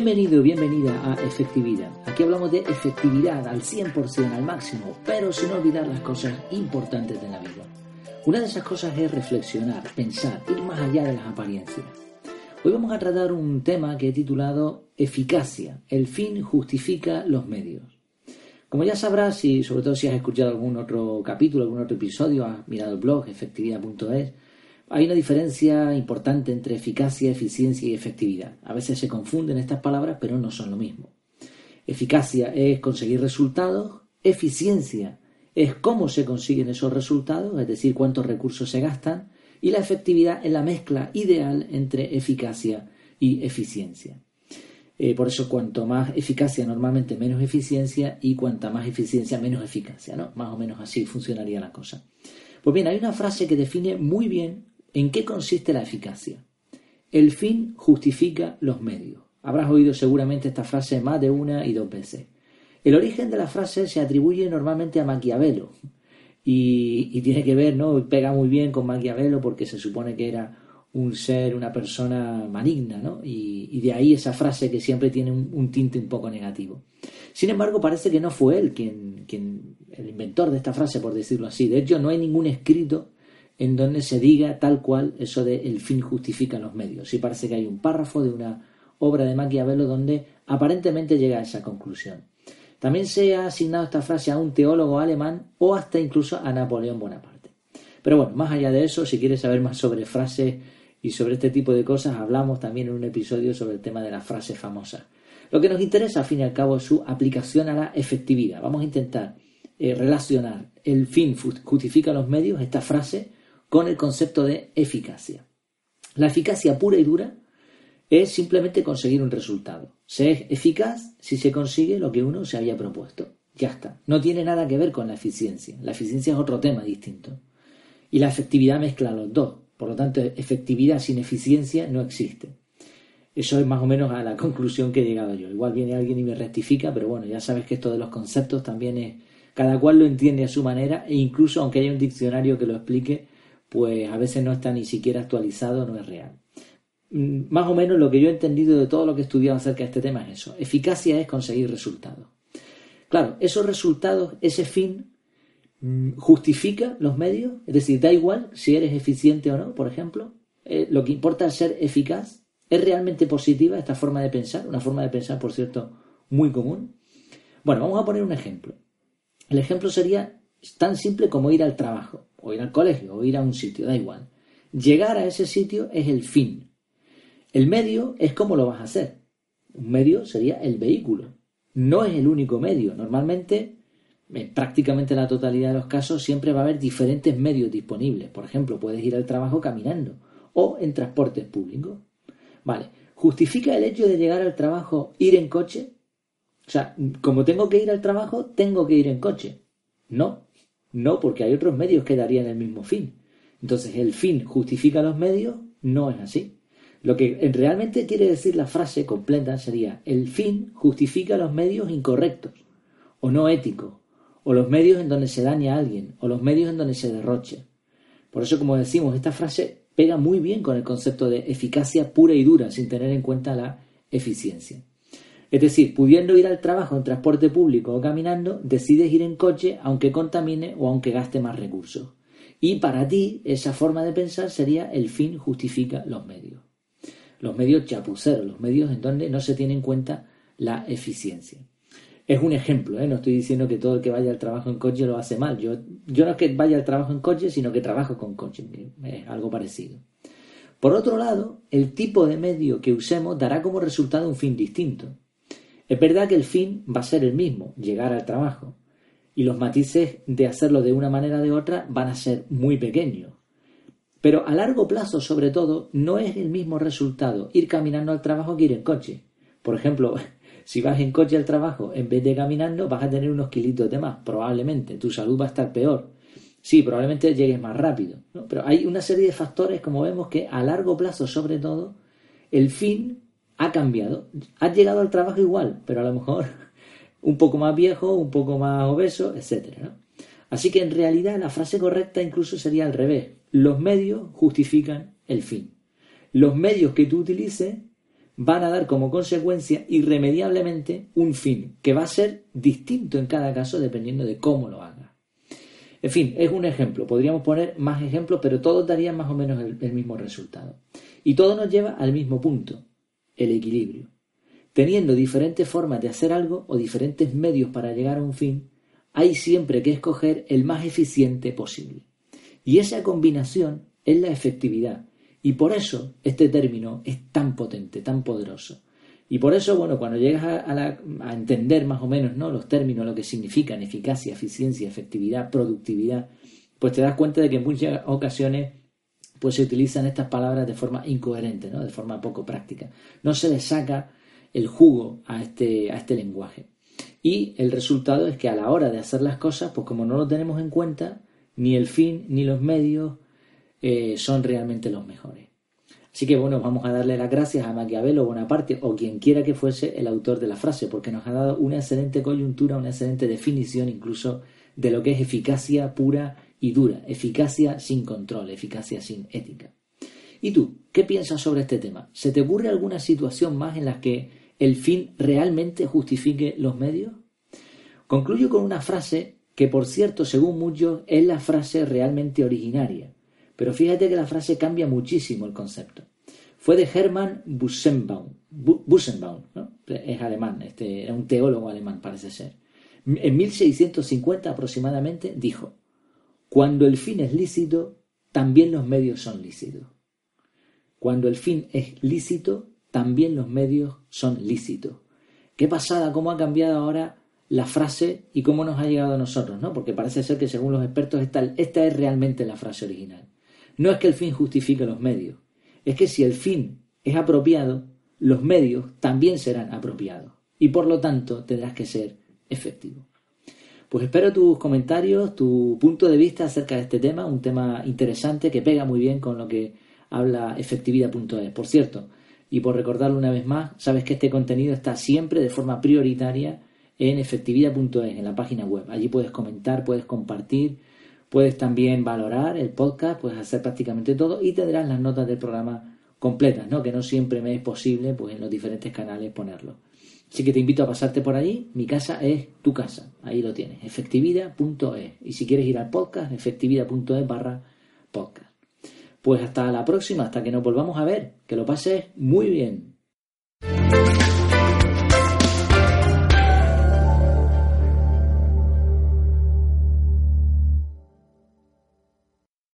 Bienvenido, bienvenida a Efectividad. Aquí hablamos de efectividad al 100%, al máximo, pero sin olvidar las cosas importantes de la vida. Una de esas cosas es reflexionar, pensar, ir más allá de las apariencias. Hoy vamos a tratar un tema que he titulado Eficacia. El fin justifica los medios. Como ya sabrás, y sobre todo si has escuchado algún otro capítulo, algún otro episodio, has mirado el blog efectividad.es, hay una diferencia importante entre eficacia, eficiencia y efectividad. A veces se confunden estas palabras, pero no son lo mismo. Eficacia es conseguir resultados, eficiencia es cómo se consiguen esos resultados, es decir, cuántos recursos se gastan, y la efectividad es la mezcla ideal entre eficacia y eficiencia. Eh, por eso, cuanto más eficacia, normalmente menos eficiencia, y cuanta más eficiencia, menos eficacia, ¿no? Más o menos así funcionaría la cosa. Pues bien, hay una frase que define muy bien ¿En qué consiste la eficacia? El fin justifica los medios. Habrás oído seguramente esta frase más de una y dos veces. El origen de la frase se atribuye normalmente a Maquiavelo y, tiene que ver, ¿no? Pega muy bien con Maquiavelo porque se supone que era un ser, una persona maligna, ¿no? Y, de ahí esa frase que siempre tiene un, tinte un poco negativo. Sin embargo, parece que no fue él quien, quien, el inventor de esta frase, por decirlo así. De hecho, no hay ningún escrito en donde se diga tal cual eso de el fin justifica los medios. Sí parece que hay un párrafo de una obra de Maquiavelo donde aparentemente llega a esa conclusión. También se ha asignado esta frase a un teólogo alemán o hasta incluso a Napoleón Bonaparte. Pero bueno, más allá de eso, si quieres saber más sobre frases y sobre este tipo de cosas, hablamos también en un episodio sobre el tema de las frases famosas. Lo que nos interesa, al fin y al cabo, es su aplicación a la efectividad. Vamos a intentar eh, relacionar el fin justifica los medios, esta frase, con el concepto de eficacia. La eficacia pura y dura es simplemente conseguir un resultado. Se es eficaz si se consigue lo que uno se había propuesto. Ya está. No tiene nada que ver con la eficiencia. La eficiencia es otro tema distinto. Y la efectividad mezcla los dos. Por lo tanto, efectividad sin eficiencia no existe. Eso es más o menos a la conclusión que he llegado yo. Igual viene alguien y me rectifica, pero bueno, ya sabes que esto de los conceptos también es... Cada cual lo entiende a su manera e incluso aunque haya un diccionario que lo explique, pues a veces no está ni siquiera actualizado, no es real. Mm, más o menos lo que yo he entendido de todo lo que he estudiado acerca de este tema es eso. Eficacia es conseguir resultados. Claro, esos resultados, ese fin, mm, justifica los medios, es decir, da igual si eres eficiente o no, por ejemplo. Eh, lo que importa es ser eficaz. ¿Es realmente positiva esta forma de pensar? Una forma de pensar, por cierto, muy común. Bueno, vamos a poner un ejemplo. El ejemplo sería tan simple como ir al trabajo o ir al colegio, o ir a un sitio, da igual. Llegar a ese sitio es el fin. El medio es cómo lo vas a hacer. Un medio sería el vehículo. No es el único medio. Normalmente, en prácticamente la totalidad de los casos, siempre va a haber diferentes medios disponibles. Por ejemplo, puedes ir al trabajo caminando o en transportes públicos. Vale. ¿Justifica el hecho de llegar al trabajo ir en coche? O sea, como tengo que ir al trabajo, tengo que ir en coche. No, no, porque hay otros medios que darían el mismo fin. Entonces, el fin justifica los medios, no es así. Lo que realmente quiere decir la frase completa sería, el fin justifica los medios incorrectos, o no éticos, o los medios en donde se daña a alguien, o los medios en donde se derroche. Por eso, como decimos, esta frase pega muy bien con el concepto de eficacia pura y dura, sin tener en cuenta la eficiencia. Es decir, pudiendo ir al trabajo en transporte público o caminando, decides ir en coche aunque contamine o aunque gaste más recursos. Y para ti, esa forma de pensar sería el fin justifica los medios. Los medios chapuceros, los medios en donde no se tiene en cuenta la eficiencia. Es un ejemplo, ¿eh? no estoy diciendo que todo el que vaya al trabajo en coche lo hace mal. Yo, yo no es que vaya al trabajo en coche, sino que trabajo con coche. Es algo parecido. Por otro lado, el tipo de medio que usemos dará como resultado un fin distinto. Es verdad que el fin va a ser el mismo, llegar al trabajo, y los matices de hacerlo de una manera o de otra van a ser muy pequeños. Pero a largo plazo, sobre todo, no es el mismo resultado ir caminando al trabajo que ir en coche. Por ejemplo, si vas en coche al trabajo en vez de caminando, vas a tener unos kilitos de más, probablemente. Tu salud va a estar peor. Sí, probablemente llegues más rápido. Pero hay una serie de factores, como vemos, que a largo plazo, sobre todo, el fin ha cambiado. Has llegado al trabajo igual, pero a lo mejor un poco más viejo, un poco más obeso, etc. Así que en realidad la frase correcta incluso sería al revés. Los medios justifican el fin. Los medios que tú utilices van a dar como consecuencia irremediablemente un fin que va a ser distinto en cada caso dependiendo de cómo lo haga. En fin, es un ejemplo. Podríamos poner más ejemplos, pero todos darían más o menos el, el mismo resultado. Y todo nos lleva al mismo punto, el equilibrio. Teniendo diferentes formas de hacer algo o diferentes medios para llegar a un fin, hay siempre que escoger el más eficiente posible. Y esa combinación es la efectividad. Y por eso este término es tan potente, tan poderoso. Y por eso, bueno, cuando llegas a, entender más o menos ¿no? los términos, lo que significan eficacia, eficiencia, efectividad, productividad, pues te das cuenta de que en muchas ocasiones pues se utilizan estas palabras de forma incoherente, ¿no? de forma poco práctica. No se le saca el jugo a este, a este lenguaje. Y el resultado es que a la hora de hacer las cosas, pues como no lo tenemos en cuenta, ni el fin ni los medios eh, son realmente los mejores. Así que bueno, vamos a darle las gracias a Maquiavelo Bonaparte o quien quiera que fuese el autor de la frase, porque nos ha dado una excelente coyuntura, una excelente definición incluso de lo que es eficacia pura y dura, eficacia sin control, eficacia sin ética. ¿Y tú, qué piensas sobre este tema? ¿Se te ocurre alguna situación más en la que el fin realmente justifique los medios? Concluyo con una frase que, por cierto, según muchos, es la frase realmente originaria. Pero fíjate que la frase cambia muchísimo el concepto. Fue de Hermann. Bussenbaum, ¿no? Es alemán, este, era un teólogo alemán, parece ser. En 1650 aproximadamente dijo, cuando el fin es lícito, también los medios son lícitos. Cuando el fin es lícito, también los medios son lícitos. Qué pasada, cómo ha cambiado ahora la frase y cómo nos ha llegado a nosotros, ¿no? Porque parece ser que según los expertos esta, esta es realmente la frase original. No es que el fin justifique los medios, es que si el fin es apropiado, los medios también serán apropiados y por lo tanto tendrás que ser efectivo. Pues espero tus comentarios, tu punto de vista acerca de este tema, un tema interesante que pega muy bien con lo que habla efectividad.es. Por cierto, y por recordarlo una vez más, sabes que este contenido está siempre de forma prioritaria en efectividad.es, en la página web. Allí puedes comentar, puedes compartir, puedes también valorar el podcast, puedes hacer prácticamente todo y tendrás las notas del programa completas, ¿no? que no siempre me es posible pues, en los diferentes canales ponerlo. Así que te invito a pasarte por allí. Mi casa es tu casa. Ahí lo tienes. Efectividad.es. Y si quieres ir al podcast, efectividad.es barra podcast. Pues hasta la próxima, hasta que nos volvamos a ver. Que lo pases muy bien.